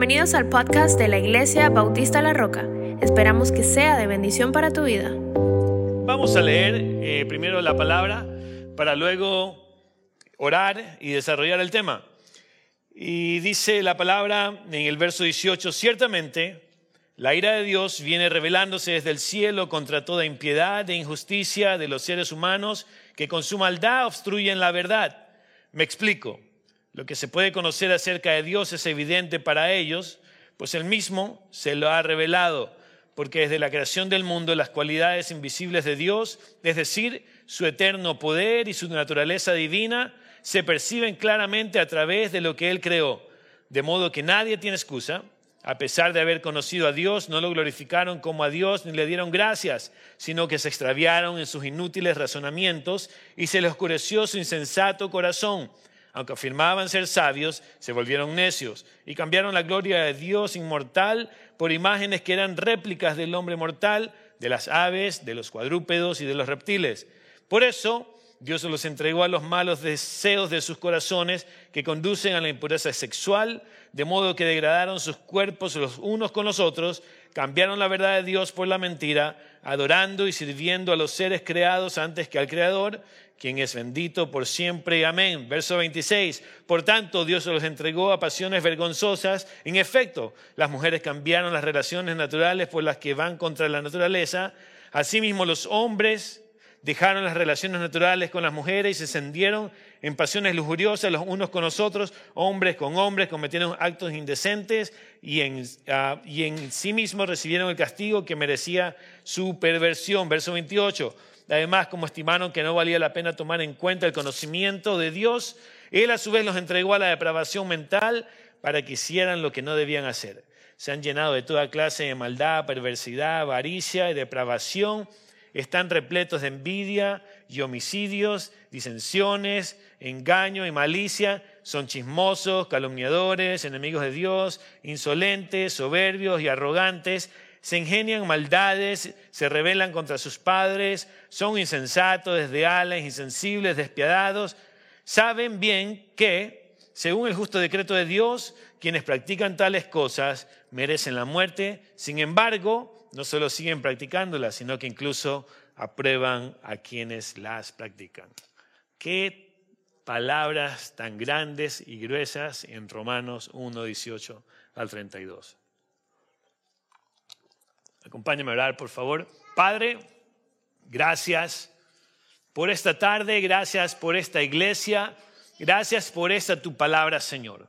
Bienvenidos al podcast de la Iglesia Bautista La Roca. Esperamos que sea de bendición para tu vida. Vamos a leer eh, primero la palabra para luego orar y desarrollar el tema. Y dice la palabra en el verso 18, ciertamente la ira de Dios viene revelándose desde el cielo contra toda impiedad e injusticia de los seres humanos que con su maldad obstruyen la verdad. Me explico. Lo que se puede conocer acerca de Dios es evidente para ellos, pues Él mismo se lo ha revelado, porque desde la creación del mundo las cualidades invisibles de Dios, es decir, su eterno poder y su naturaleza divina, se perciben claramente a través de lo que Él creó, de modo que nadie tiene excusa. A pesar de haber conocido a Dios, no lo glorificaron como a Dios ni le dieron gracias, sino que se extraviaron en sus inútiles razonamientos y se les oscureció su insensato corazón aunque afirmaban ser sabios, se volvieron necios y cambiaron la gloria de Dios inmortal por imágenes que eran réplicas del hombre mortal, de las aves, de los cuadrúpedos y de los reptiles. Por eso Dios los entregó a los malos deseos de sus corazones que conducen a la impureza sexual, de modo que degradaron sus cuerpos los unos con los otros, cambiaron la verdad de Dios por la mentira, adorando y sirviendo a los seres creados antes que al Creador, quien es bendito por siempre. Amén. Verso 26. Por tanto, Dios los entregó a pasiones vergonzosas. En efecto, las mujeres cambiaron las relaciones naturales por las que van contra la naturaleza. Asimismo, los hombres dejaron las relaciones naturales con las mujeres y se encendieron en pasiones lujuriosas los unos con los otros, hombres con hombres, cometieron actos indecentes y en, ah, sí mismos recibieron el castigo que merecía su perversión. Verso 28. Además, como estimaron que no valía la pena tomar en cuenta el conocimiento de Dios, Él a su vez los entregó a la depravación mental para que hicieran lo que no debían hacer. Se han llenado de toda clase de maldad, perversidad, avaricia y depravación. Están repletos de envidia y homicidios, disensiones, engaño y malicia. Son chismosos, calumniadores, enemigos de Dios, insolentes, soberbios y arrogantes se ingenian maldades, se rebelan contra sus padres, son insensatos, desleales, insensibles, despiadados. Saben bien que, según el justo decreto de Dios, quienes practican tales cosas merecen la muerte. Sin embargo, no solo siguen practicándolas, sino que incluso aprueban a quienes las practican. Qué palabras tan grandes y gruesas en Romanos 1, 18 al 32. Acompáñame a orar, por favor. Padre, gracias por esta tarde, gracias por esta iglesia, gracias por esta tu palabra, Señor.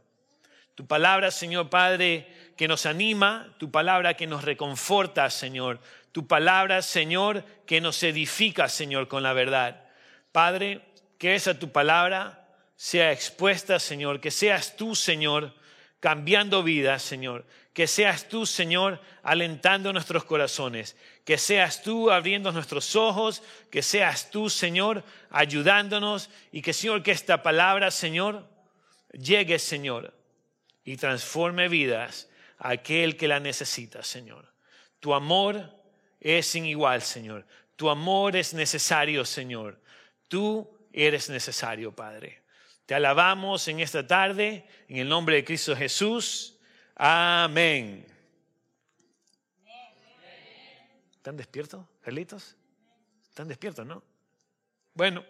Tu palabra, Señor Padre, que nos anima, tu palabra que nos reconforta, Señor. Tu palabra, Señor, que nos edifica, Señor, con la verdad. Padre, que esa tu palabra sea expuesta, Señor, que seas tú, Señor, cambiando vidas, Señor. Que seas tú, Señor, alentando nuestros corazones. Que seas tú abriendo nuestros ojos. Que seas tú, Señor, ayudándonos. Y que, Señor, que esta palabra, Señor, llegue, Señor, y transforme vidas aquel que la necesita, Señor. Tu amor es sin igual, Señor. Tu amor es necesario, Señor. Tú eres necesario, Padre. Te alabamos en esta tarde, en el nombre de Cristo Jesús. Amén. ¿Están despiertos, Carlitos? ¿Están despiertos, no? Bueno,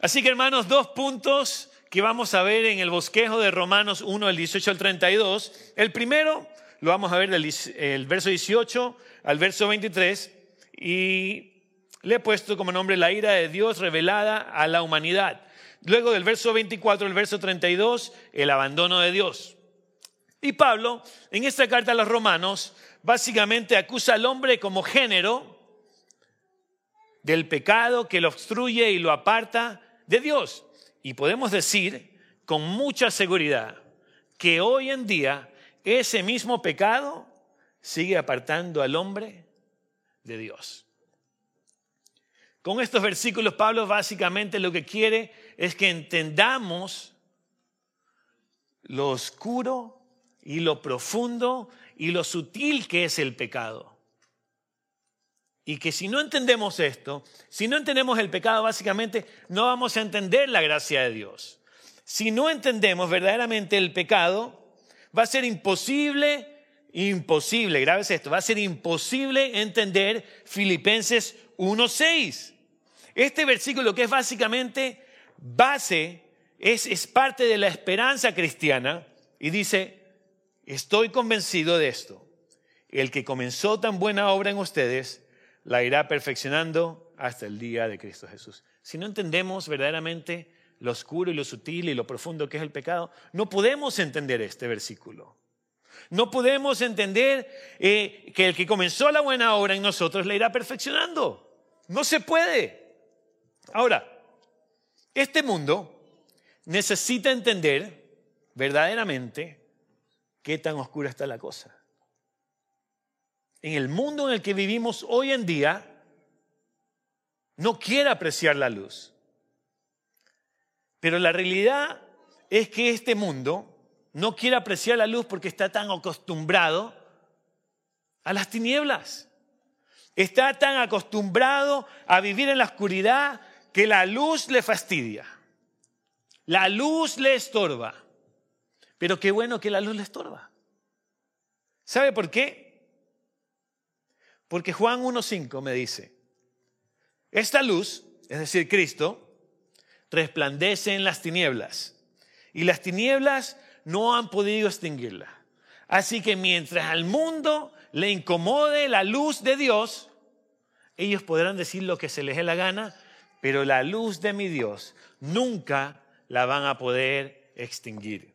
así que hermanos, dos puntos que vamos a ver en el bosquejo de Romanos 1, del 18 al 32. El primero lo vamos a ver del verso 18 al verso 23 y le he puesto como nombre la ira de Dios revelada a la humanidad. Luego del verso 24 al verso 32, el abandono de Dios. Y Pablo, en esta carta a los romanos, básicamente acusa al hombre como género del pecado que lo obstruye y lo aparta de Dios. Y podemos decir con mucha seguridad que hoy en día ese mismo pecado sigue apartando al hombre de Dios. Con estos versículos Pablo básicamente lo que quiere es que entendamos lo oscuro y lo profundo y lo sutil que es el pecado. Y que si no entendemos esto, si no entendemos el pecado, básicamente no vamos a entender la gracia de Dios. Si no entendemos verdaderamente el pecado, va a ser imposible, imposible, grave esto, va a ser imposible entender Filipenses 1.6. Este versículo que es básicamente base, es, es parte de la esperanza cristiana y dice, estoy convencido de esto. El que comenzó tan buena obra en ustedes, la irá perfeccionando hasta el día de Cristo Jesús. Si no entendemos verdaderamente lo oscuro y lo sutil y lo profundo que es el pecado, no podemos entender este versículo. No podemos entender eh, que el que comenzó la buena obra en nosotros la irá perfeccionando. No se puede. Ahora, este mundo necesita entender verdaderamente qué tan oscura está la cosa. En el mundo en el que vivimos hoy en día, no quiere apreciar la luz. Pero la realidad es que este mundo no quiere apreciar la luz porque está tan acostumbrado a las tinieblas. Está tan acostumbrado a vivir en la oscuridad que la luz le fastidia. La luz le estorba. Pero qué bueno que la luz le estorba. ¿Sabe por qué? Porque Juan 1.5 me dice, esta luz, es decir, Cristo, resplandece en las tinieblas y las tinieblas no han podido extinguirla. Así que mientras al mundo le incomode la luz de Dios, ellos podrán decir lo que se les dé la gana, pero la luz de mi Dios nunca la van a poder extinguir.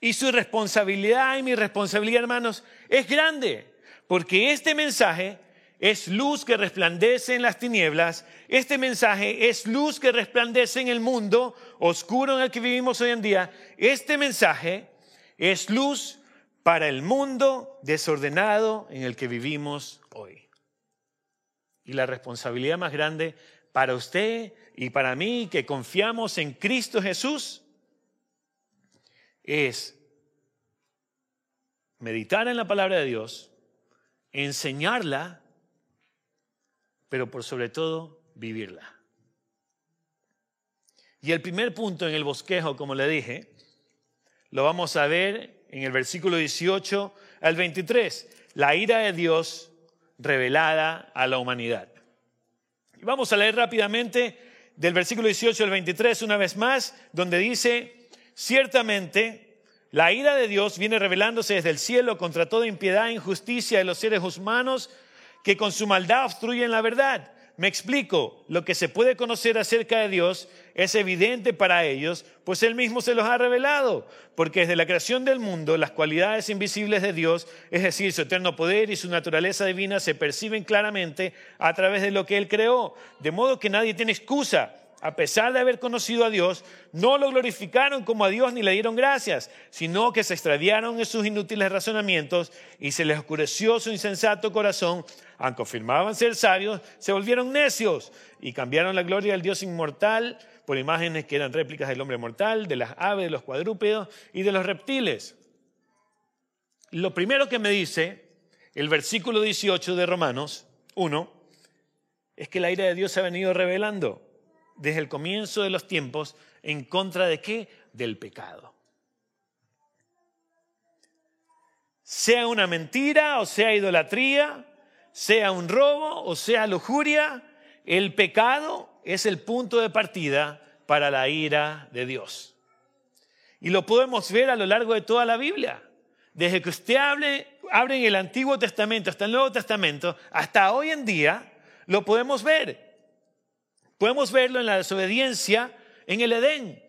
Y su responsabilidad y mi responsabilidad, hermanos, es grande, porque este mensaje es luz que resplandece en las tinieblas. Este mensaje es luz que resplandece en el mundo oscuro en el que vivimos hoy en día. Este mensaje es luz para el mundo desordenado en el que vivimos hoy. Y la responsabilidad más grande para usted y para mí que confiamos en Cristo Jesús es meditar en la palabra de Dios, enseñarla pero por sobre todo vivirla. Y el primer punto en el bosquejo, como le dije, lo vamos a ver en el versículo 18 al 23, la ira de Dios revelada a la humanidad. Y vamos a leer rápidamente del versículo 18 al 23 una vez más, donde dice, ciertamente la ira de Dios viene revelándose desde el cielo contra toda impiedad e injusticia de los seres humanos que con su maldad obstruyen la verdad. Me explico, lo que se puede conocer acerca de Dios es evidente para ellos, pues Él mismo se los ha revelado, porque desde la creación del mundo las cualidades invisibles de Dios, es decir, su eterno poder y su naturaleza divina, se perciben claramente a través de lo que Él creó, de modo que nadie tiene excusa a pesar de haber conocido a Dios, no lo glorificaron como a Dios ni le dieron gracias, sino que se extraviaron en sus inútiles razonamientos y se les oscureció su insensato corazón, aunque afirmaban ser sabios, se volvieron necios y cambiaron la gloria del Dios inmortal por imágenes que eran réplicas del hombre mortal, de las aves, de los cuadrúpedos y de los reptiles. Lo primero que me dice el versículo 18 de Romanos 1 es que la ira de Dios se ha venido revelando desde el comienzo de los tiempos en contra de qué? Del pecado. Sea una mentira o sea idolatría, sea un robo o sea lujuria, el pecado es el punto de partida para la ira de Dios. Y lo podemos ver a lo largo de toda la Biblia. Desde que usted abre en el Antiguo Testamento hasta el Nuevo Testamento, hasta hoy en día, lo podemos ver. Podemos verlo en la desobediencia en el Edén.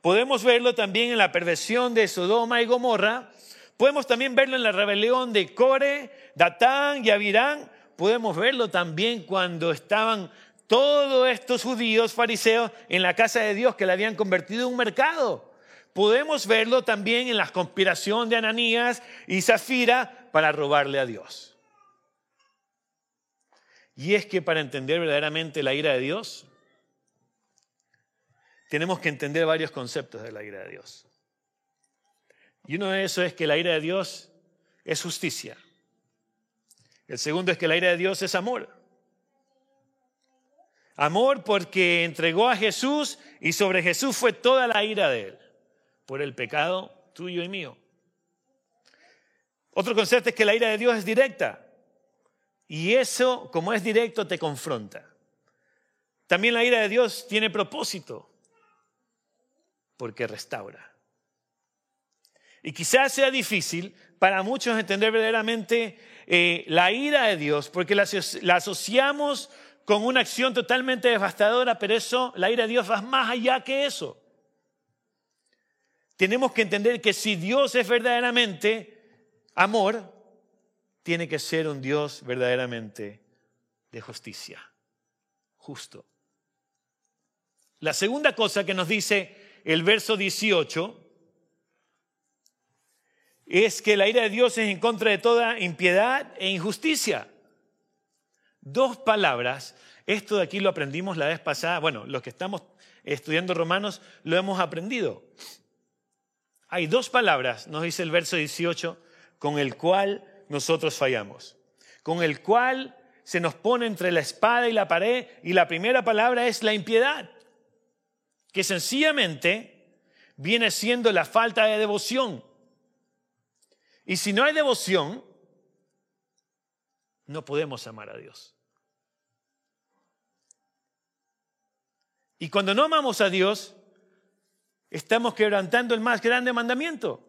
Podemos verlo también en la perversión de Sodoma y Gomorra. Podemos también verlo en la rebelión de Core, Datán y Abirán. Podemos verlo también cuando estaban todos estos judíos fariseos en la casa de Dios que la habían convertido en un mercado. Podemos verlo también en la conspiración de Ananías y Zafira para robarle a Dios. Y es que para entender verdaderamente la ira de Dios, tenemos que entender varios conceptos de la ira de Dios. Y uno de esos es que la ira de Dios es justicia. El segundo es que la ira de Dios es amor. Amor porque entregó a Jesús y sobre Jesús fue toda la ira de él por el pecado tuyo y mío. Otro concepto es que la ira de Dios es directa. Y eso, como es directo, te confronta. También la ira de Dios tiene propósito, porque restaura. Y quizás sea difícil para muchos entender verdaderamente eh, la ira de Dios, porque la, la, asociamos con una acción totalmente devastadora, pero eso, la ira de Dios va más allá que eso. Tenemos que entender que si Dios es verdaderamente amor, tiene que ser un Dios verdaderamente de justicia, justo. La segunda cosa que nos dice el verso 18 es que la ira de Dios es en contra de toda impiedad e injusticia. Dos palabras, esto de aquí lo aprendimos la vez pasada, bueno, los que estamos estudiando Romanos lo hemos aprendido. Hay dos palabras, nos dice el verso 18, con el cual nosotros fallamos, con el cual se nos pone entre la espada y la pared, y la primera palabra es la impiedad, que sencillamente viene siendo la falta de devoción. Y si no hay devoción, no podemos amar a Dios. Y cuando no amamos a Dios, estamos quebrantando el más grande mandamiento.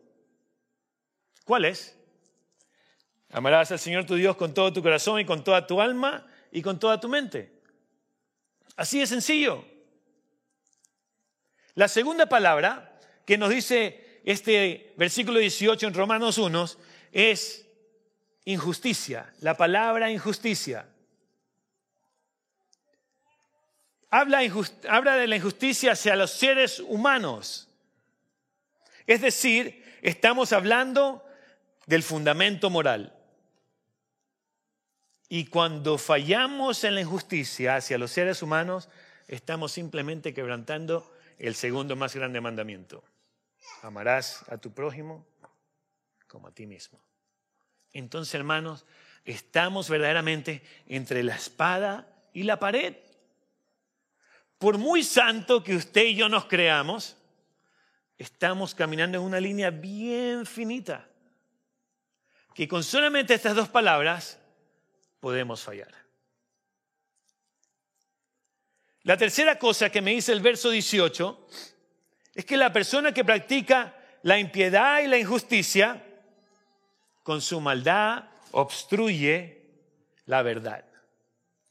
¿Cuál es? Amarás al Señor tu Dios con todo tu corazón y con toda tu alma y con toda tu mente. Así de sencillo. La segunda palabra que nos dice este versículo 18 en Romanos 1 es injusticia, la palabra injusticia. Habla, habla de la injusticia hacia los seres humanos. Es decir, estamos hablando del fundamento moral. Y cuando fallamos en la injusticia hacia los seres humanos, estamos simplemente quebrantando el segundo más grande mandamiento. Amarás a tu prójimo como a ti mismo. Entonces, hermanos, estamos verdaderamente entre la espada y la pared. Por muy santo que usted y yo nos creamos, estamos caminando en una línea bien finita, que con solamente estas dos palabras podemos fallar. La tercera cosa que me dice el verso 18 es que la persona que practica la impiedad y la injusticia, con su maldad obstruye la verdad.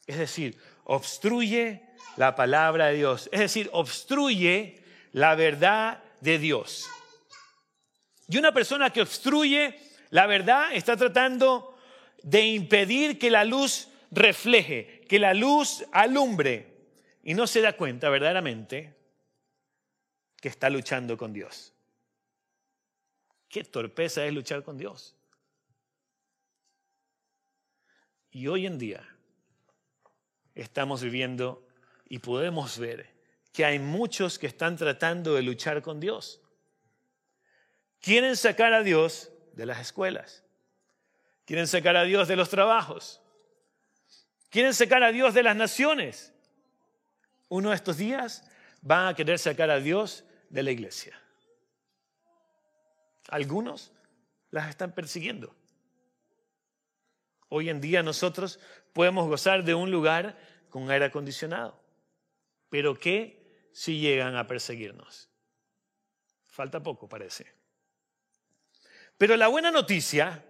Es decir, obstruye la palabra de Dios. Es decir, obstruye la verdad de Dios. Y una persona que obstruye la verdad está tratando de impedir que la luz refleje, que la luz alumbre. Y no se da cuenta verdaderamente que está luchando con Dios. Qué torpeza es luchar con Dios. Y hoy en día estamos viviendo y podemos ver que hay muchos que están tratando de luchar con Dios. Quieren sacar a Dios de las escuelas. Quieren sacar a Dios de los trabajos. Quieren sacar a Dios de las naciones. Uno de estos días van a querer sacar a Dios de la iglesia. Algunos las están persiguiendo. Hoy en día nosotros podemos gozar de un lugar con aire acondicionado. Pero ¿qué si llegan a perseguirnos? Falta poco, parece. Pero la buena noticia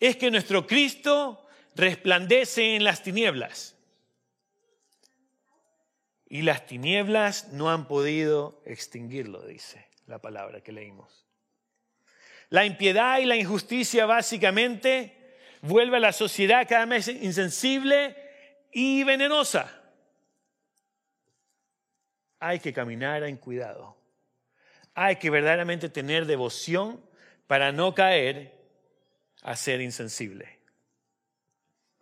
es que nuestro Cristo resplandece en las tinieblas y las tinieblas no han podido extinguirlo, dice la palabra que leímos. La impiedad y la injusticia básicamente vuelve a la sociedad cada vez insensible y venenosa. Hay que caminar en cuidado. Hay que verdaderamente tener devoción para no caer a ser insensible.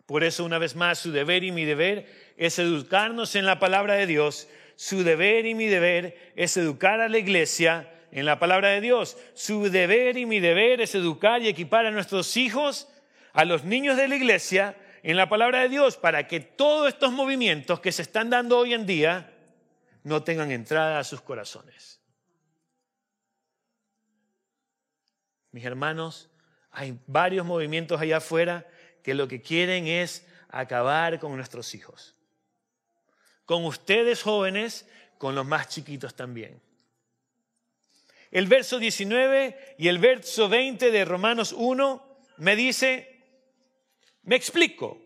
Por eso, una vez más, su deber y mi deber es educarnos en la palabra de Dios. Su deber y mi deber es educar a la iglesia en la palabra de Dios. Su deber y mi deber es educar y equipar a nuestros hijos, a los niños de la iglesia, en la palabra de Dios, para que todos estos movimientos que se están dando hoy en día no tengan entrada a sus corazones. Mis hermanos, Hay varios movimientos allá afuera que lo que quieren es acabar con nuestros hijos. Con ustedes jóvenes, con los más chiquitos también. El verso 19 y el verso 20 de Romanos 1 me dice, me explico,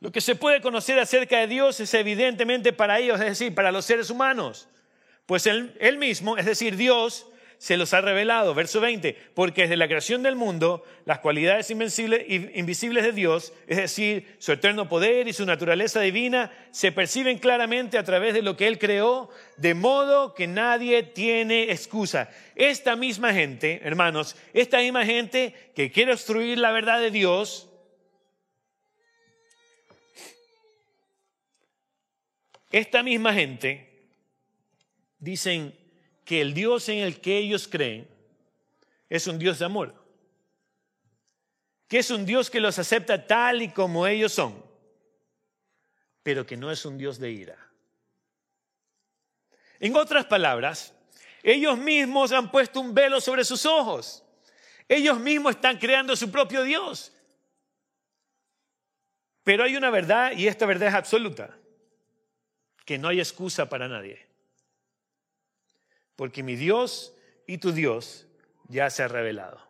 lo que se puede conocer acerca de Dios es evidentemente para ellos, es decir, para los seres humanos, pues él, él mismo, es decir, Dios, se los ha revelado. Verso 20, porque desde la creación del mundo, las cualidades invisibles de Dios, es decir, su eterno poder y su naturaleza divina, se perciben claramente a través de lo que Él creó, de modo que nadie tiene excusa. Esta misma gente, hermanos, esta misma gente que quiere obstruir la verdad de Dios, esta misma gente, dicen, que el Dios en el que ellos creen es un Dios de amor, que es un Dios que los acepta tal y como ellos son, pero que no es un Dios de ira. En otras palabras, ellos mismos han puesto un velo sobre sus ojos. Ellos mismos están creando su propio Dios. Pero hay una verdad, y esta verdad es absoluta, que no hay excusa para nadie porque mi Dios y tu Dios ya se ha revelado.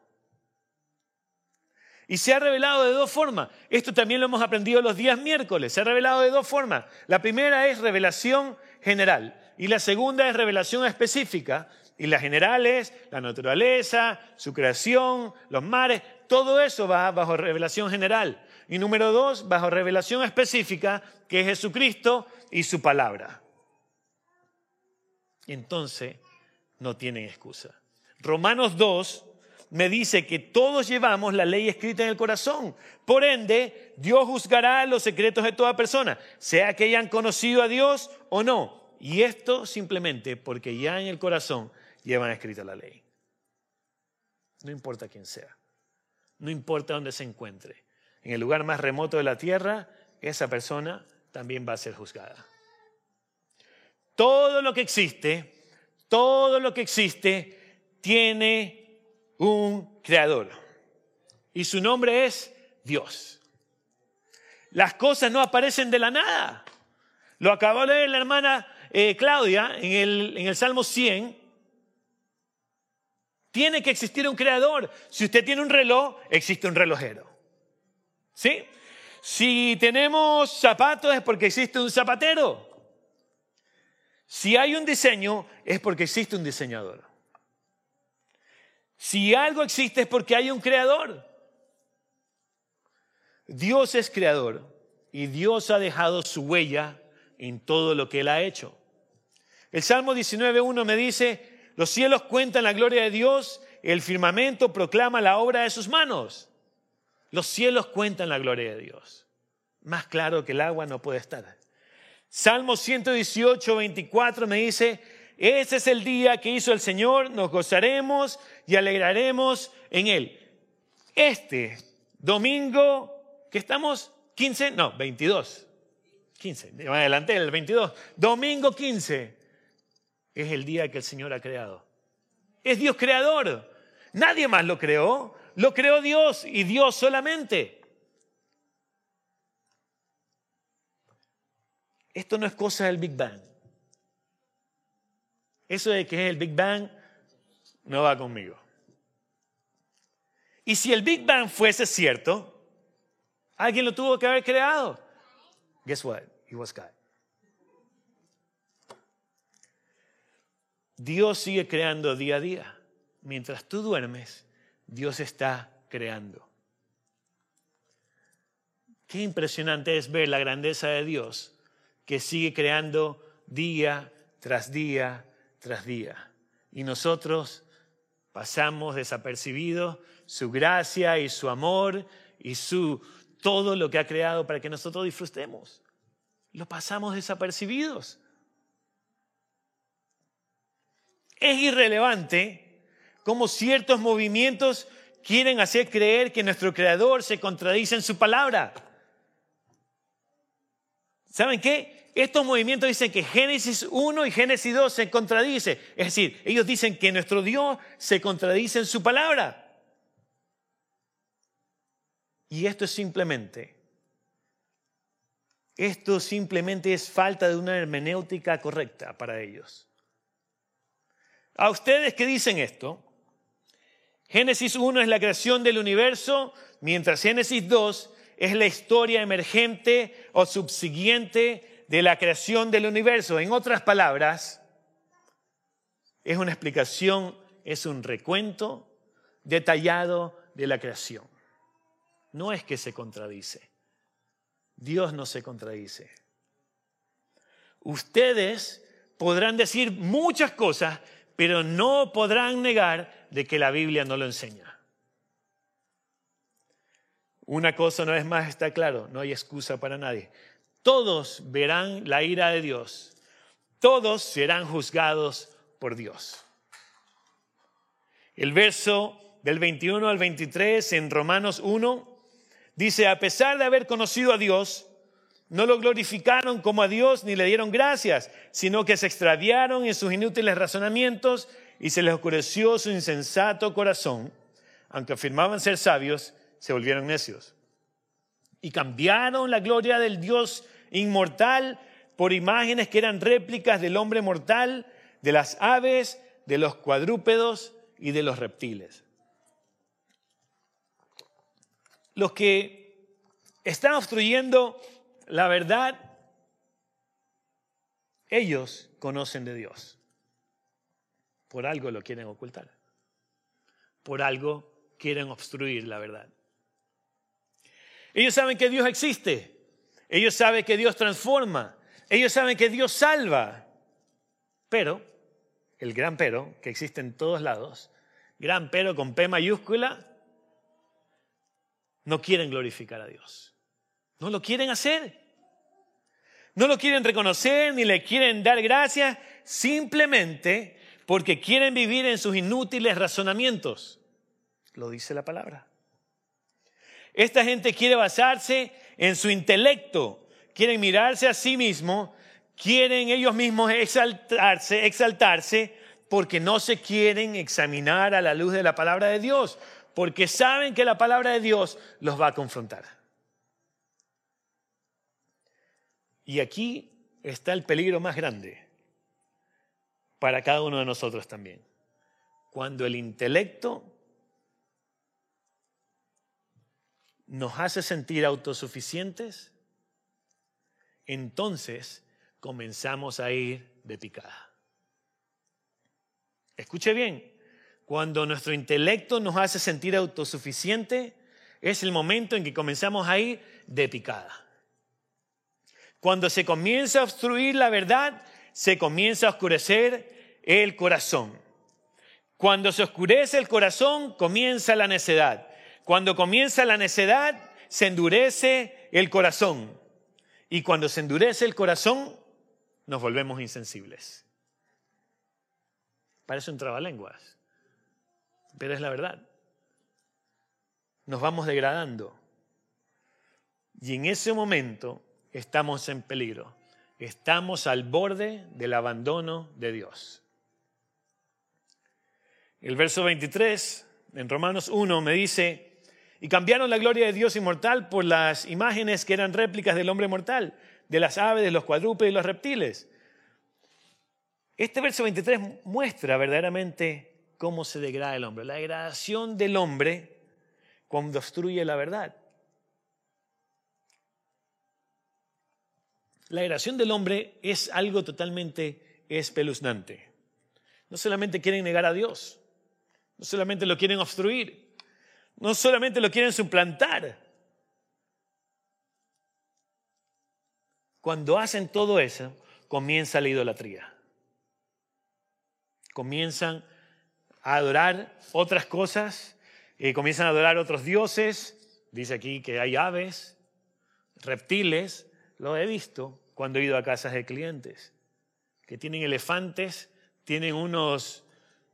Y se ha revelado de dos formas. Esto también lo hemos aprendido los días miércoles. Se ha revelado de dos formas. La primera es revelación general y la segunda es revelación específica. Y la general es la naturaleza, su creación, los mares, todo eso va bajo revelación general. Y número dos, bajo revelación específica, que es Jesucristo y su palabra. Entonces, no tienen excusa. Romanos 2 me dice que todos llevamos la ley escrita en el corazón. Por ende, Dios juzgará los secretos de toda persona, sea que hayan conocido a Dios o no. Y esto simplemente porque ya en el corazón llevan escrita la ley. No importa quién sea, no importa dónde se encuentre. En el lugar más remoto de la tierra, esa persona también va a ser juzgada. Todo lo que existe todo lo que existe tiene un creador. Y su nombre es Dios. Las cosas no aparecen de la nada. Lo acabó de leer la hermana eh, Claudia en el, en el Salmo 100. Tiene que existir un creador. Si usted tiene un reloj, existe un relojero. ¿Sí? Si tenemos zapatos es porque existe un zapatero. Si hay un diseño, es porque existe un diseñador. Si algo existe es porque hay un creador. Dios es creador y Dios ha dejado su huella en todo lo que Él ha hecho. El Salmo 19.1 me dice, los cielos cuentan la gloria de Dios, el firmamento proclama la obra de sus manos. Los cielos cuentan la gloria de Dios. Más claro que el agua no puede estar. Salmo 118, 24 me dice, ese es el día que hizo el Señor, nos gozaremos y alegraremos en él. Este domingo, que estamos 15, no, 22, 15, me adelanté, el 22, domingo 15, es el día que el Señor ha creado. Es Dios creador, nadie más lo creó, lo creó Dios y Dios solamente. Esto no es cosa del Big Bang. Eso de que es el Big Bang no va conmigo. Y si el Big Bang fuese cierto, alguien lo tuvo que haber creado. Guess what? He was God. Dios sigue creando día a día. Mientras tú duermes, Dios está creando. Qué impresionante es ver la grandeza de Dios que sigue creando día tras día tras día. Y nosotros pasamos desapercibidos su gracia y su amor y su todo lo que ha creado para que nosotros disfrutemos. Lo pasamos desapercibidos. Es irrelevante cómo ciertos movimientos quieren hacer creer que nuestro creador se contradice en su palabra. ¿Saben qué? estos movimientos dicen que Génesis 1 y Génesis 2 se contradicen. Es decir, ellos dicen que nuestro Dios se contradice en su palabra. Y esto es simplemente, esto simplemente es falta de una hermenéutica correcta para ellos. A ustedes que dicen esto, Génesis 1 es la creación del universo, mientras Génesis 2 es la historia emergente o subsiguiente de la creación del universo. En otras palabras, es una explicación, es un recuento detallado de la creación. No es que se contradice. Dios no se contradice. Ustedes podrán decir muchas cosas, pero no podrán negar de que la Biblia no lo enseña. Una cosa no es más está claro, no hay excusa para nadie. Todos verán la ira de Dios. Todos serán juzgados por Dios. El verso del 21 al 23 en Romanos 1 dice, a pesar de haber conocido a Dios, no lo glorificaron como a Dios ni le dieron gracias, sino que se extraviaron en sus inútiles razonamientos y se les oscureció su insensato corazón. Aunque afirmaban ser sabios, se volvieron necios. Y cambiaron la gloria del Dios inmortal por imágenes que eran réplicas del hombre mortal, de las aves, de los cuadrúpedos y de los reptiles. Los que están obstruyendo la verdad, ellos conocen de Dios. Por algo lo quieren ocultar. Por algo quieren obstruir la verdad. Ellos saben que Dios existe. Ellos saben que Dios transforma. Ellos saben que Dios salva. Pero, el gran pero, que existe en todos lados, gran pero con P mayúscula, no quieren glorificar a Dios. No lo quieren hacer. No lo quieren reconocer ni le quieren dar gracias simplemente porque quieren vivir en sus inútiles razonamientos. Lo dice la palabra. Esta gente quiere basarse en su intelecto, quieren mirarse a sí mismo, quieren ellos mismos exaltarse, exaltarse, porque no se quieren examinar a la luz de la palabra de Dios, porque saben que la palabra de Dios los va a confrontar. Y aquí está el peligro más grande para cada uno de nosotros también. Cuando el intelecto nos hace sentir autosuficientes, entonces comenzamos a ir de picada. Escuche bien, cuando nuestro intelecto nos hace sentir autosuficiente, es el momento en que comenzamos a ir de picada. Cuando se comienza a obstruir la verdad, se comienza a oscurecer el corazón. Cuando se oscurece el corazón, comienza la necedad. Cuando comienza la necedad, se endurece el corazón. Y cuando se endurece el corazón, nos volvemos insensibles. Parece un trabalenguas, pero es la verdad. Nos vamos degradando. Y en ese momento estamos en peligro. Estamos al borde del abandono de Dios. El verso 23 en Romanos 1 me dice, y cambiaron la gloria de Dios inmortal por las imágenes que eran réplicas del hombre mortal, de las aves, de los cuadrúpedos y los reptiles. Este verso 23 muestra verdaderamente cómo se degrada el hombre, la degradación del hombre cuando obstruye la verdad. La degradación del hombre es algo totalmente espeluznante. No solamente quieren negar a Dios, no solamente lo quieren obstruir, no solamente lo quieren suplantar. Cuando hacen todo eso, comienza la idolatría. Comienzan a adorar otras cosas, y comienzan a adorar otros dioses. Dice aquí que hay aves, reptiles, lo he visto cuando he ido a casas de clientes, que tienen elefantes, tienen unos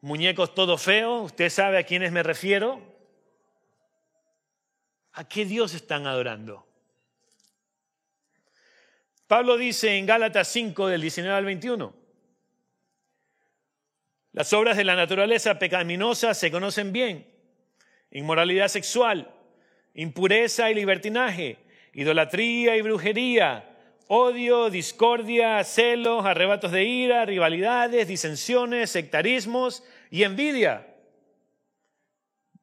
muñecos todo feos. ¿Usted sabe a quiénes me refiero? ¿A qué Dios están adorando? Pablo dice en Gálatas 5 del 19 al 21, las obras de la naturaleza pecaminosa se conocen bien, inmoralidad sexual, impureza y libertinaje, idolatría y brujería, odio, discordia, celos, arrebatos de ira, rivalidades, disensiones, sectarismos y envidia,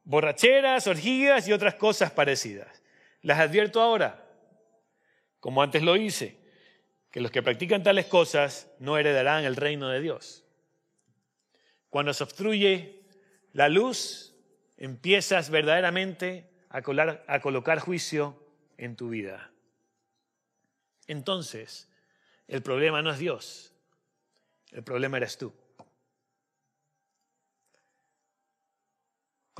borracheras, orgías y otras cosas parecidas. Las advierto ahora, como antes lo hice, que los que practican tales cosas no heredarán el reino de Dios. Cuando se obstruye la luz, empiezas verdaderamente a, colocar juicio en tu vida. Entonces, el problema no es Dios, el problema eres tú.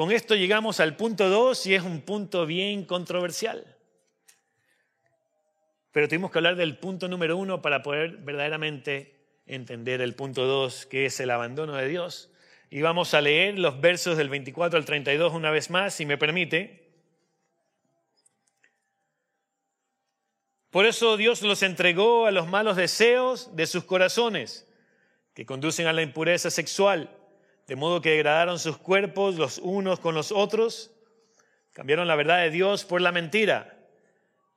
Con esto llegamos al punto 2 y es un punto bien controversial. Pero tenemos que hablar del punto número uno para poder verdaderamente entender el punto 2, que es el abandono de Dios. Y vamos a leer los versos del 24 al 32 una vez más, si me permite. Por eso Dios los entregó a los malos deseos de sus corazones, que conducen a la impureza sexual, de modo que degradaron sus cuerpos los unos con los otros, cambiaron la verdad de Dios por la mentira,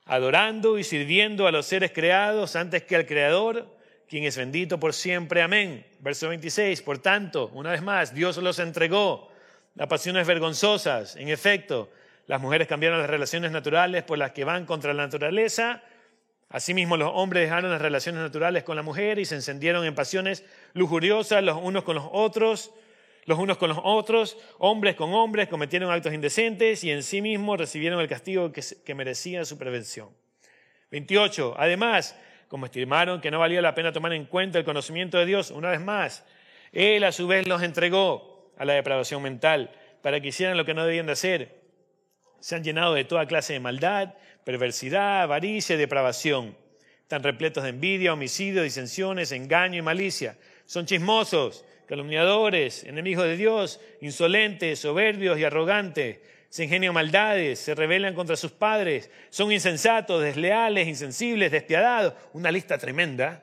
adorando y sirviendo a los seres creados antes que al Creador, quien es bendito por siempre. Amén. Verso 26. Por tanto, una vez más, Dios los entregó a pasiones vergonzosas. En efecto, las mujeres cambiaron las relaciones naturales por las que van contra la naturaleza Asimismo, los hombres dejaron las relaciones naturales con la mujer y se encendieron en pasiones lujuriosas los unos con los otros, los unos con los otros, hombres con hombres, cometieron actos indecentes y en sí mismos recibieron el castigo que, merecía su prevención. 28. Además, como estimaron que no valía la pena tomar en cuenta el conocimiento de Dios, una vez más, Él a su vez los entregó a la depravación mental para que hicieran lo que no debían de hacer. Se han llenado de toda clase de maldad perversidad, avaricia y depravación. Están repletos de envidia, homicidio, disensiones, engaño y malicia. Son chismosos, calumniadores, enemigos de Dios, insolentes, soberbios y arrogantes. Se ingenian maldades, se rebelan contra sus padres, son insensatos, desleales, insensibles, despiadados. Una lista tremenda.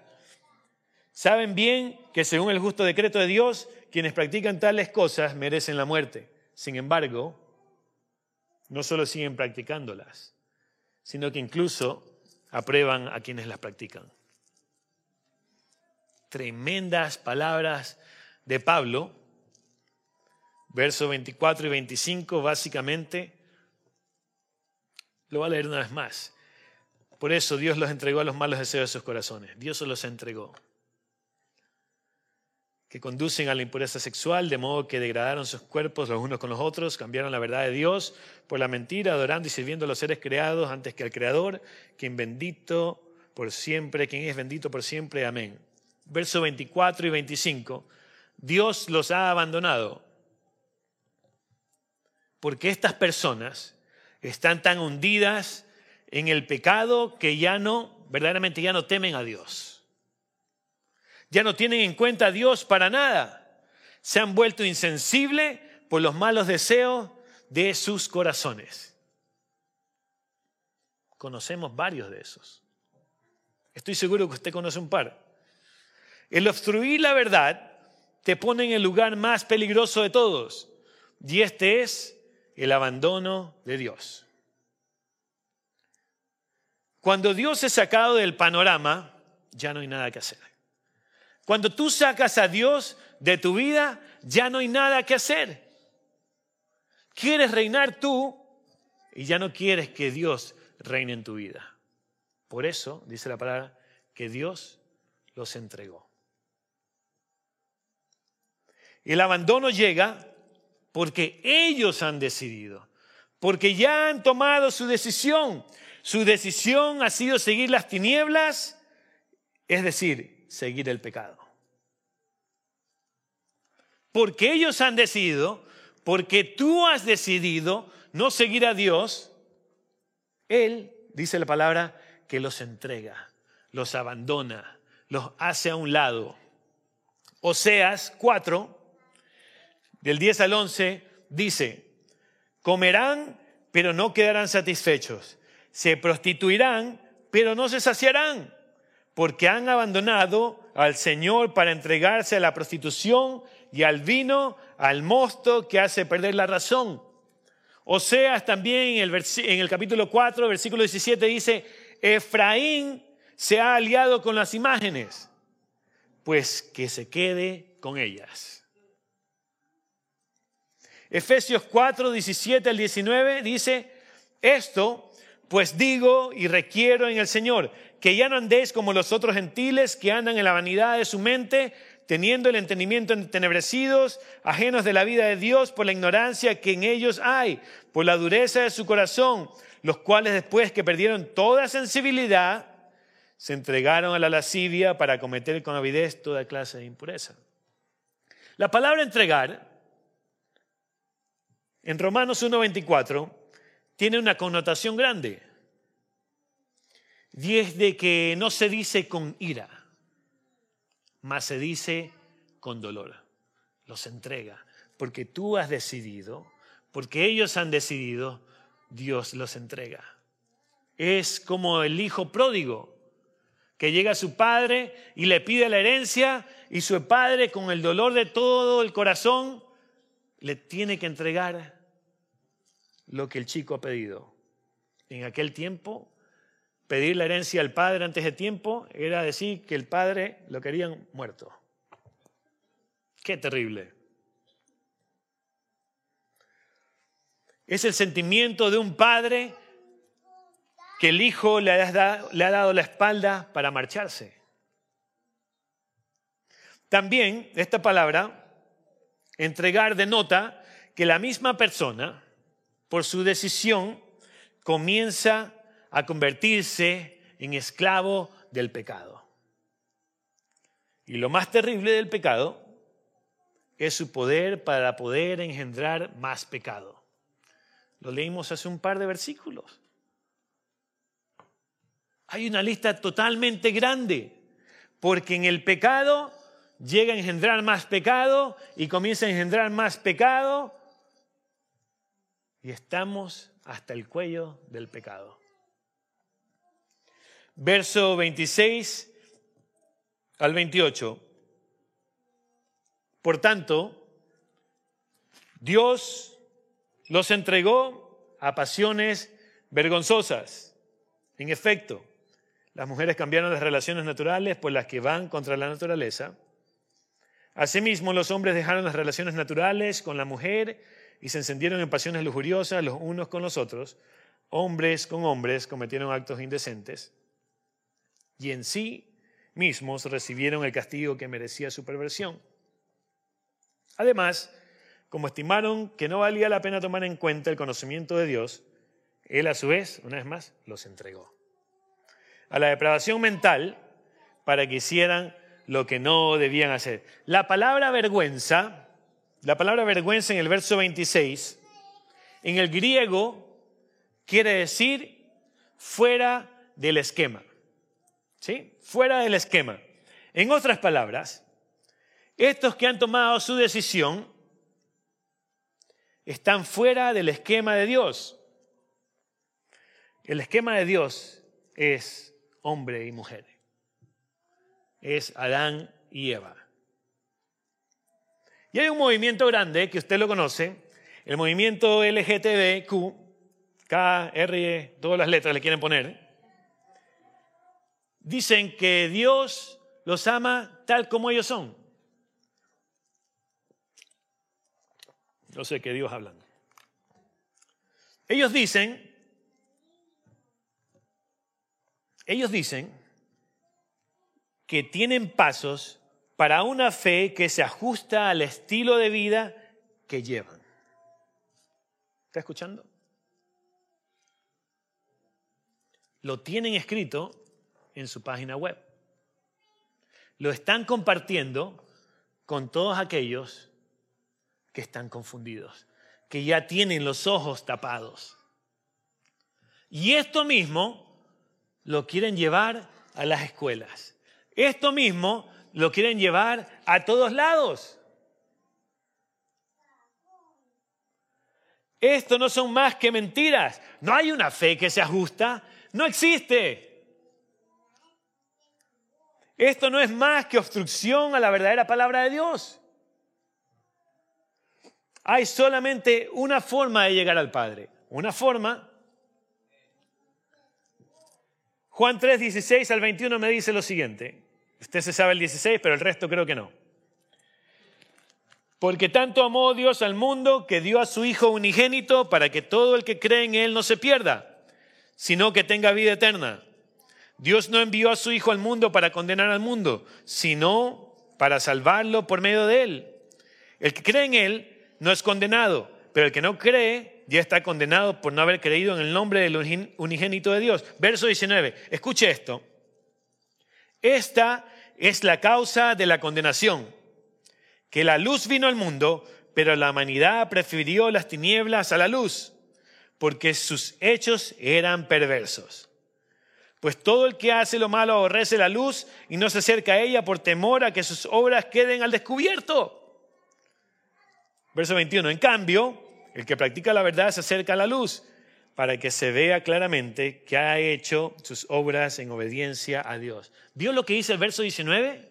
Saben bien que según el justo decreto de Dios, quienes practican tales cosas merecen la muerte. Sin embargo, no solo siguen practicándolas, sino que incluso aprueban a quienes las practican. Tremendas palabras de Pablo, versos 24 y 25, básicamente, lo voy a leer una vez más. Por eso Dios los entregó a los malos deseos de sus corazones. Dios se los entregó que conducen a la impureza sexual, de modo que degradaron sus cuerpos los unos con los otros, cambiaron la verdad de Dios por la mentira, adorando y sirviendo a los seres creados antes que al Creador, quien bendito por siempre, quien es bendito por siempre. Amén. Verso 24 y 25. Dios los ha abandonado porque estas personas están tan hundidas en el pecado que ya no, verdaderamente ya no temen a Dios ya no tienen en cuenta a Dios para nada. Se han vuelto insensibles por los malos deseos de sus corazones. Conocemos varios de esos. Estoy seguro que usted conoce un par. El obstruir la verdad te pone en el lugar más peligroso de todos. Y este es el abandono de Dios. Cuando Dios es sacado del panorama, ya no hay nada que hacer. Cuando tú sacas a Dios de tu vida, ya no hay nada que hacer. Quieres reinar tú y ya no quieres que Dios reine en tu vida. Por eso, dice la palabra, que Dios los entregó. El abandono llega porque ellos han decidido, porque ya han tomado su decisión. Su decisión ha sido seguir las tinieblas, es decir, seguir el pecado. Porque ellos han decidido, porque tú has decidido no seguir a Dios, Él, dice la palabra, que los entrega, los abandona, los hace a un lado. Oseas 4, del 10 al 11, dice, comerán, pero no quedarán satisfechos, se prostituirán, pero no se saciarán, porque han abandonado al Señor para entregarse a la prostitución y al vino, al mosto que hace perder la razón. Oseas también en el, en el capítulo 4, versículo 17 dice, Efraín se ha aliado con las imágenes, pues que se quede con ellas. Efesios 4, 17 al 19 dice, esto pues digo y requiero en el Señor, que ya no andéis como los otros gentiles que andan en la vanidad de su mente, teniendo el entendimiento entenebrecidos, ajenos de la vida de Dios por la ignorancia que en ellos hay, por la dureza de su corazón, los cuales después que perdieron toda sensibilidad, se entregaron a la lascivia para cometer con avidez toda clase de impureza. La palabra entregar, en Romanos 1.24, tiene una connotación grande. Y es de que no se dice con ira, mas se dice con dolor. Los entrega. Porque tú has decidido, porque ellos han decidido, Dios los entrega. Es como el hijo pródigo que llega a su padre y le pide la herencia y su padre con el dolor de todo el corazón le tiene que entregar lo que el chico ha pedido. En aquel tiempo pedir la herencia al padre antes de tiempo era decir que el padre lo querían muerto. Qué terrible. Es el sentimiento de un padre que el hijo le ha, dado la espalda para marcharse. También esta palabra, entregar, denota que la misma persona, por su decisión, comienza a convertirse en esclavo del pecado. Y lo más terrible del pecado es su poder para poder engendrar más pecado. Lo leímos hace un par de versículos. Hay una lista totalmente grande, porque en el pecado llega a engendrar más pecado y comienza a engendrar más pecado y estamos hasta el cuello del pecado verso 26 al 28. Por tanto, Dios los entregó a pasiones vergonzosas. En efecto, las mujeres cambiaron las relaciones naturales por las que van contra la naturaleza. Asimismo, los hombres dejaron las relaciones naturales con la mujer y se encendieron en pasiones lujuriosas los unos con los otros. Hombres con hombres cometieron actos indecentes y en sí mismos recibieron el castigo que merecía su perversión. Además, como estimaron que no valía la pena tomar en cuenta el conocimiento de Dios, Él a su vez, una vez más, los entregó a la depravación mental para que hicieran lo que no debían hacer. La palabra vergüenza, la palabra vergüenza en el verso 26, en el griego quiere decir fuera del esquema. ¿sí? Fuera del esquema. En otras palabras, estos que han tomado su decisión están fuera del esquema de Dios. El esquema de Dios es hombre y mujer. Es Adán y Eva. Y hay un movimiento grande que usted lo conoce, el movimiento LGTBQ, K, R, todas las letras le quieren poner dicen que Dios los ama tal como ellos son. No sé qué Dios hablando. Ellos dicen, ellos dicen que tienen pasos para una fe que se ajusta al estilo de vida que llevan. ¿Está escuchando? Lo tienen escrito en su página web. Lo están compartiendo con todos aquellos que están confundidos, que ya tienen los ojos tapados. Y esto mismo lo quieren llevar a las escuelas. Esto mismo lo quieren llevar a todos lados. Esto no son más que mentiras. No hay una fe que se ajusta. No existe. Esto no es más que obstrucción a la verdadera palabra de Dios. Hay solamente una forma de llegar al Padre. Una forma. Juan 3, 16 al 21 me dice lo siguiente. Usted se sabe el 16, pero el resto creo que no. Porque tanto amó Dios al mundo que dio a su Hijo unigénito para que todo el que cree en Él no se pierda, sino que tenga vida eterna. Dios no envió a su Hijo al mundo para condenar al mundo, sino para salvarlo por medio de Él. El que cree en Él no es condenado, pero el que no cree ya está condenado por no haber creído en el nombre del unigénito de Dios. Verso 19, escuche esto. Esta es la causa de la condenación que la luz vino al mundo, pero la humanidad prefirió las tinieblas a la luz, porque sus hechos eran perversos. Pues todo el que hace lo malo aborrece la luz y no se acerca a ella por temor a que sus obras queden al descubierto. Verso 21. En cambio, el que practica la verdad se acerca a la luz para que se vea claramente que ha hecho sus obras en obediencia a Dios. ¿Vio lo que dice el verso 19?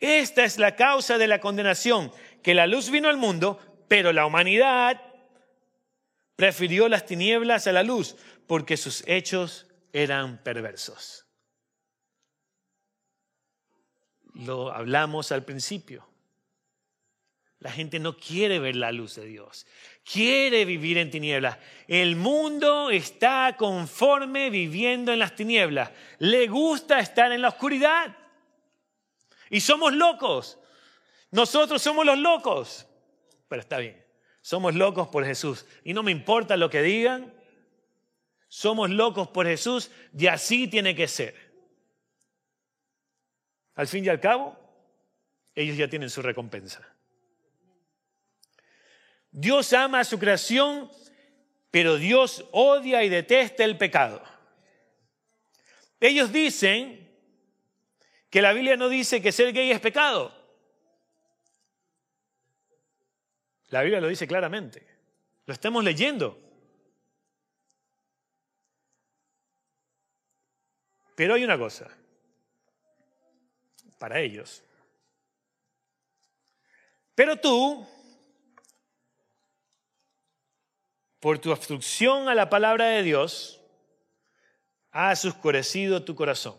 Esta es la causa de la condenación, que la luz vino al mundo, pero la humanidad prefirió las tinieblas a la luz, porque sus hechos eran perversos. Lo hablamos al principio. La gente no quiere ver la luz de Dios, quiere vivir en tinieblas. El mundo está conforme viviendo en las tinieblas. Le gusta estar en la oscuridad. Y somos locos. Nosotros somos los locos. Pero está bien. Somos locos por Jesús. Y no me importa lo que digan. Somos locos por Jesús y así tiene que ser. Al fin y al cabo, ellos ya tienen su recompensa. Dios ama a su creación, pero Dios odia y detesta el pecado. Ellos dicen que la Biblia no dice que ser gay es pecado. La Biblia lo dice claramente. Lo estamos leyendo. Pero hay una cosa, para ellos. Pero tú, por tu obstrucción a la palabra de Dios, has oscurecido tu corazón.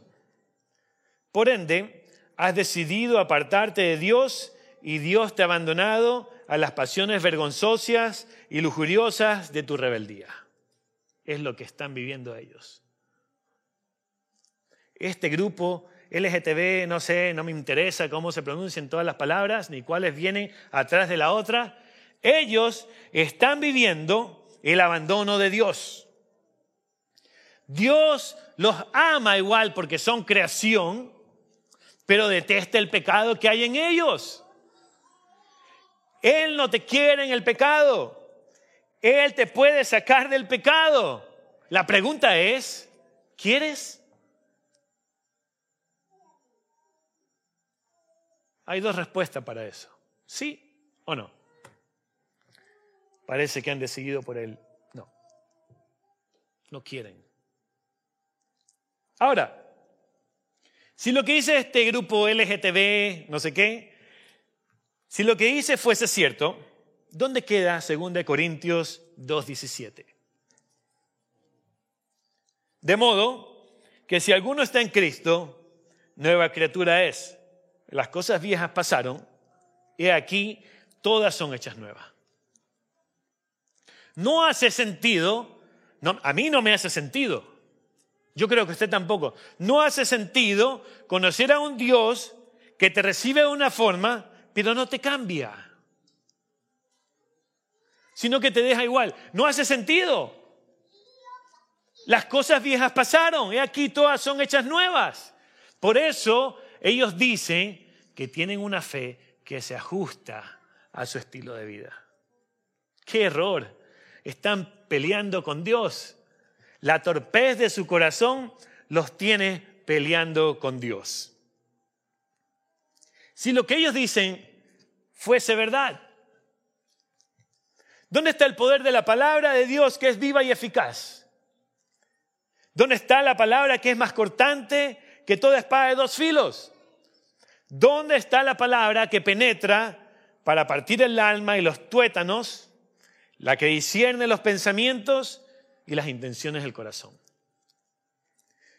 Por ende, has decidido apartarte de Dios y Dios te ha abandonado a las pasiones vergonzosas y lujuriosas de tu rebeldía. Es lo que están viviendo ellos. Este grupo LGTB, no sé, no me interesa cómo se pronuncian todas las palabras, ni cuáles vienen atrás de la otra. Ellos están viviendo el abandono de Dios. Dios los ama igual porque son creación, pero detesta el pecado que hay en ellos. Él no te quiere en el pecado. Él te puede sacar del pecado. La pregunta es, ¿quieres? Hay dos respuestas para eso. ¿Sí o no? Parece que han decidido por él. No. No quieren. Ahora, si lo que dice este grupo LGTB, no sé qué, si lo que dice fuese cierto, ¿dónde queda 2 Corintios 2.17? De modo que si alguno está en Cristo, nueva criatura es. Las cosas viejas pasaron y aquí todas son hechas nuevas. No hace sentido, a mí no me hace sentido yo creo que usted tampoco. No hace sentido conocer a un Dios que te recibe de una forma, pero no te cambia. Sino que te deja igual. No hace sentido. Las cosas viejas pasaron y aquí todas son hechas nuevas. Por eso ellos dicen que tienen una fe que se ajusta a su estilo de vida. ¡Qué error! Están peleando con Dios. La torpez de su corazón los tiene peleando con Dios. Si lo que ellos dicen fuese verdad, ¿dónde está el poder de la palabra de Dios que es viva y eficaz? ¿Dónde está la palabra que es más cortante que toda espada de dos filos? ¿Dónde está la palabra que penetra para partir el alma y los tuétanos, la que discierne los pensamientos y las intenciones del corazón.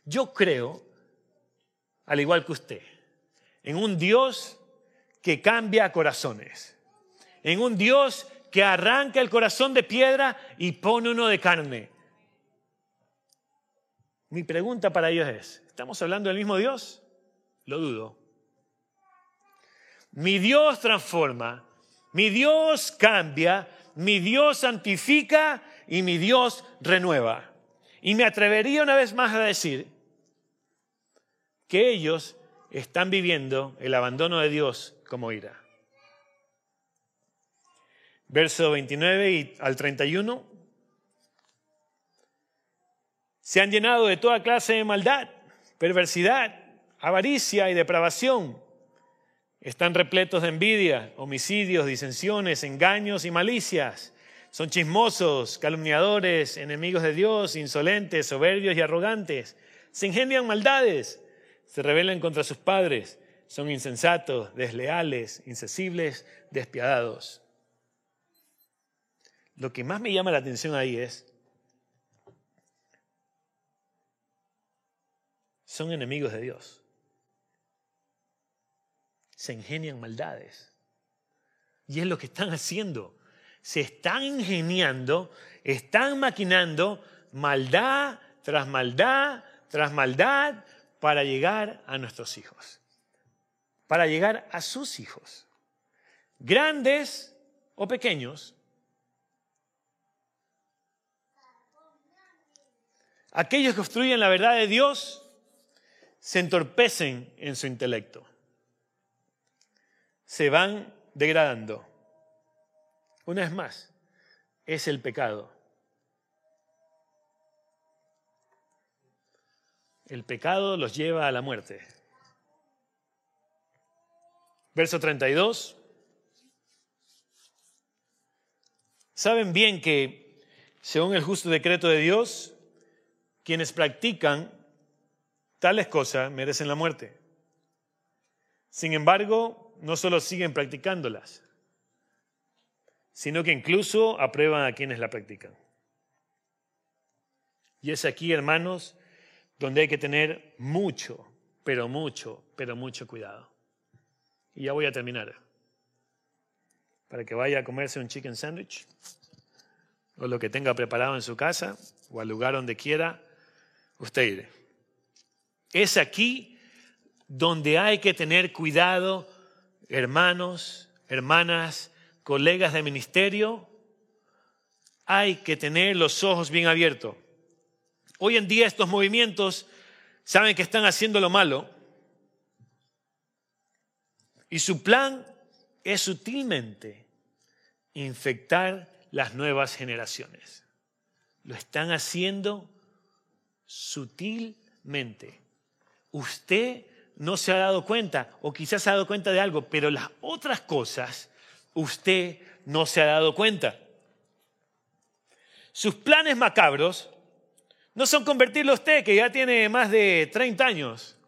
Yo creo, al igual que usted, en un Dios que cambia corazones, en un Dios que arranca el corazón de piedra y pone uno de carne. Mi pregunta para ellos es, ¿estamos hablando del mismo Dios? Lo dudo. Mi Dios transforma, mi Dios cambia, mi Dios santifica y mi Dios renueva. Y me atrevería una vez más a decir que ellos están viviendo el abandono de Dios como ira. Verso 29 y al 31. Se han llenado de toda clase de maldad, perversidad, avaricia y depravación. Están repletos de envidia, homicidios, disensiones, engaños y malicias. Son chismosos, calumniadores, enemigos de Dios, insolentes, soberbios y arrogantes. Se ingenian maldades, se rebelan contra sus padres, son insensatos, desleales, insensibles, despiadados. Lo que más me llama la atención ahí es, son enemigos de Dios. Se ingenian maldades. Y es lo que están haciendo. Se están ingeniando, están maquinando maldad tras maldad tras maldad para llegar a nuestros hijos, para llegar a sus hijos, grandes o pequeños, Aquellos que obstruyen la verdad de Dios se entorpecen en su intelecto. Se van degradando. Una vez más, es el pecado. El pecado los lleva a la muerte. Verso 32. Saben bien que, según el justo decreto de Dios, quienes practican tales cosas merecen la muerte. Sin embargo, no solo siguen practicándolas, sino que incluso aprueban a quienes la practican. Y es aquí, hermanos, donde hay que tener mucho, pero mucho, pero mucho cuidado. Y ya voy a terminar. Para que vaya a comerse un chicken sandwich, o lo que tenga preparado en su casa, o al lugar donde quiera, usted Es aquí donde hay que tener cuidado, hermanos, hermanas, colegas de ministerio, hay que tener los ojos bien abiertos. Hoy en día estos movimientos saben que están haciendo lo malo y su plan es sutilmente infectar las nuevas generaciones. Lo están haciendo sutilmente. Usted no se ha dado cuenta, o quizás se ha dado cuenta de algo, pero las otras cosas usted no se ha dado cuenta. Sus planes macabros no son convertirlo a usted, que ya tiene más de 30 años.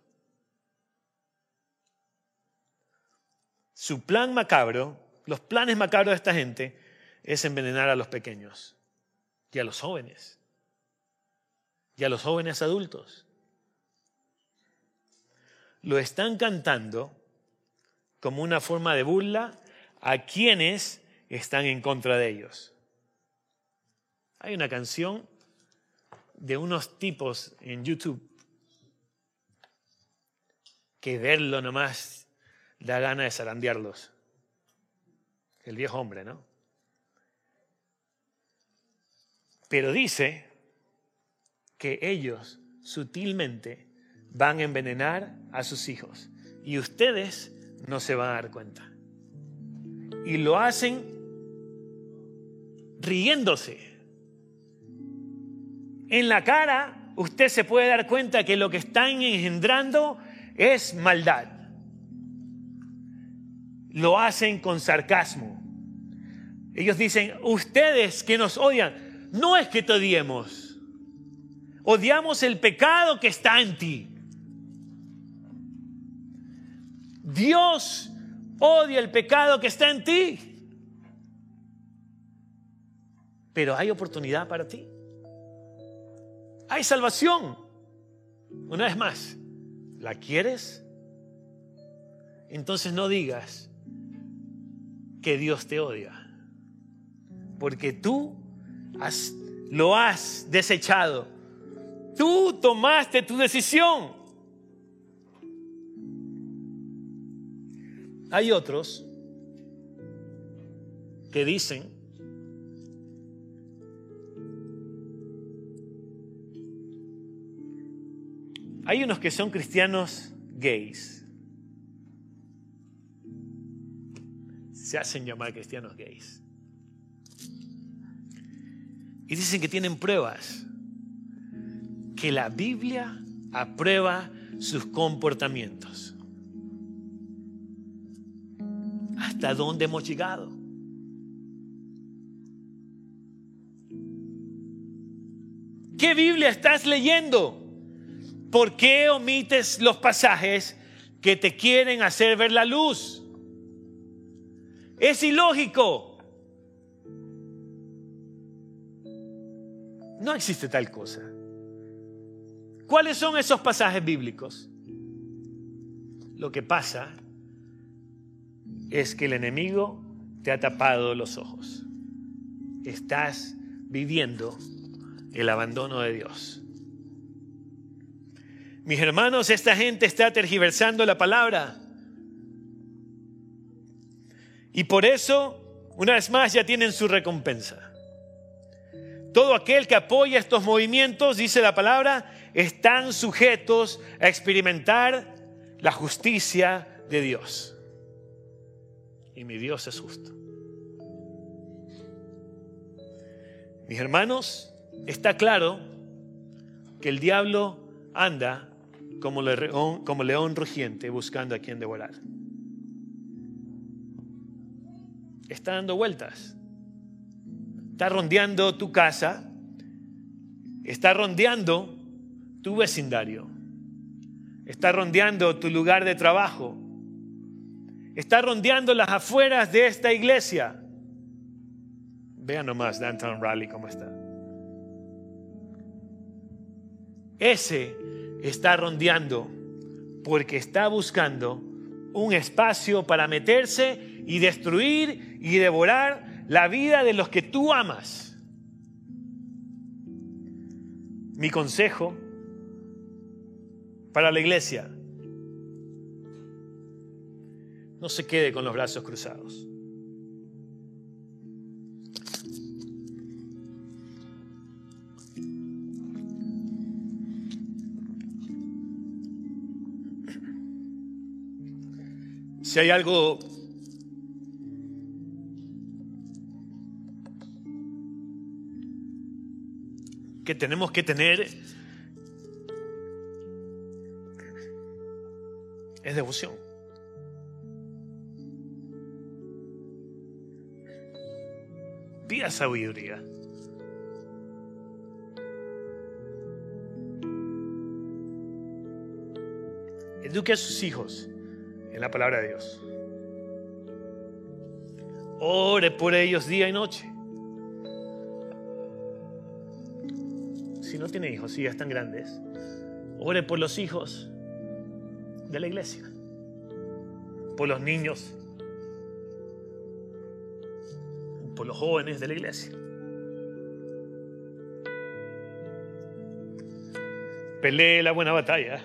Su plan macabro, los planes macabros de esta gente, es envenenar a los pequeños y a los jóvenes y a los jóvenes adultos. Lo están cantando como una forma de burla a quienes están en contra de ellos. Hay una canción de unos tipos en YouTube que verlo nomás da gana de zarandearlos. El viejo hombre, ¿no? Pero dice que ellos sutilmente van a envenenar a sus hijos y ustedes no se van a dar cuenta. Y lo hacen riéndose. En la cara usted se puede dar cuenta que lo que están engendrando es maldad. Lo hacen con sarcasmo. Ellos dicen, ustedes que nos odian, no es que te odiemos Odiamos el pecado que está en ti. Dios odia el pecado que está en ti. Pero hay oportunidad para ti. Hay salvación. Una vez más, ¿la quieres? Entonces no digas que Dios te odia. Porque tú lo has desechado. Tú tomaste tu decisión. Hay otros que dicen hay unos que son cristianos gays. Se hacen llamar cristianos gays. Y dicen que tienen pruebas, que la Biblia aprueba sus comportamientos. Hasta dónde hemos llegado. ¿Qué Biblia estás leyendo? ¿Por qué omites los pasajes que te quieren hacer ver la luz? Es ilógico. No existe tal cosa. ¿Cuáles son esos pasajes bíblicos? Lo que pasa es que el enemigo te ha tapado los ojos. Estás viviendo el abandono de Dios. Mis hermanos, esta gente está tergiversando la palabra. Y por eso, una vez más, ya tienen su recompensa. Todo aquel que apoya estos movimientos, dice la palabra, están sujetos a experimentar la justicia de Dios y mi Dios es justo. Mis hermanos, está claro que el diablo anda como león, como león rugiente buscando a quien devorar. Está dando vueltas. Está rondeando tu casa. Está rondeando tu vecindario. Está rondeando tu lugar de trabajo está rondeando las afueras de esta iglesia. Vean nomás Downtown Rally cómo está. Ese está rondeando porque está buscando un espacio para meterse y destruir y devorar la vida de los que tú amas. Mi consejo para la iglesia no se quede con los brazos cruzados. Si hay algo que tenemos que tener es devoción. Sabiduría. Eduque a sus hijos en la palabra de Dios. Ore por ellos día y noche. Si no tiene hijos, si ya están grandes, ore por los hijos de la iglesia, por los niños los jóvenes de la iglesia. Pelee la buena batalla.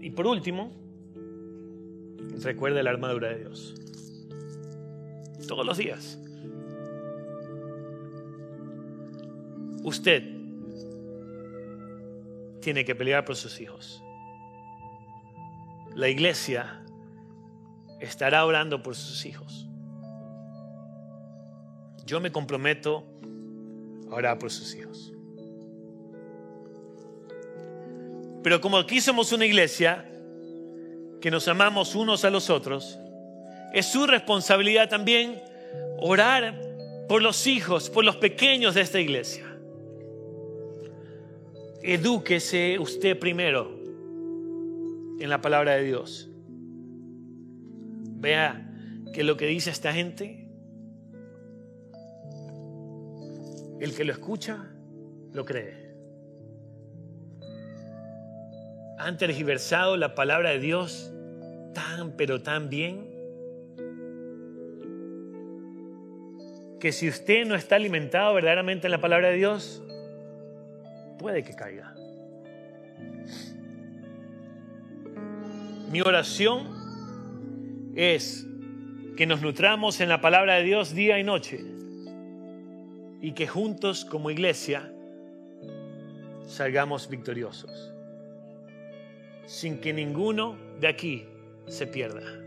Y por último, recuerde la armadura de Dios. Todos los días. Usted tiene que pelear por sus hijos la iglesia estará orando por sus hijos. Yo me comprometo a orar por sus hijos. Pero como aquí somos una iglesia que nos amamos unos a los otros, es su responsabilidad también orar por los hijos, por los pequeños de esta iglesia. edúquese usted primero en la palabra de Dios. Vea que lo que dice esta gente, el que lo escucha, lo cree. Han tergiversado la palabra de Dios tan, pero tan bien, que si usted no está alimentado verdaderamente en la palabra de Dios, puede que caiga. Mi oración es que nos nutramos en la palabra de Dios día y noche y que juntos como iglesia salgamos victoriosos, sin que ninguno de aquí se pierda.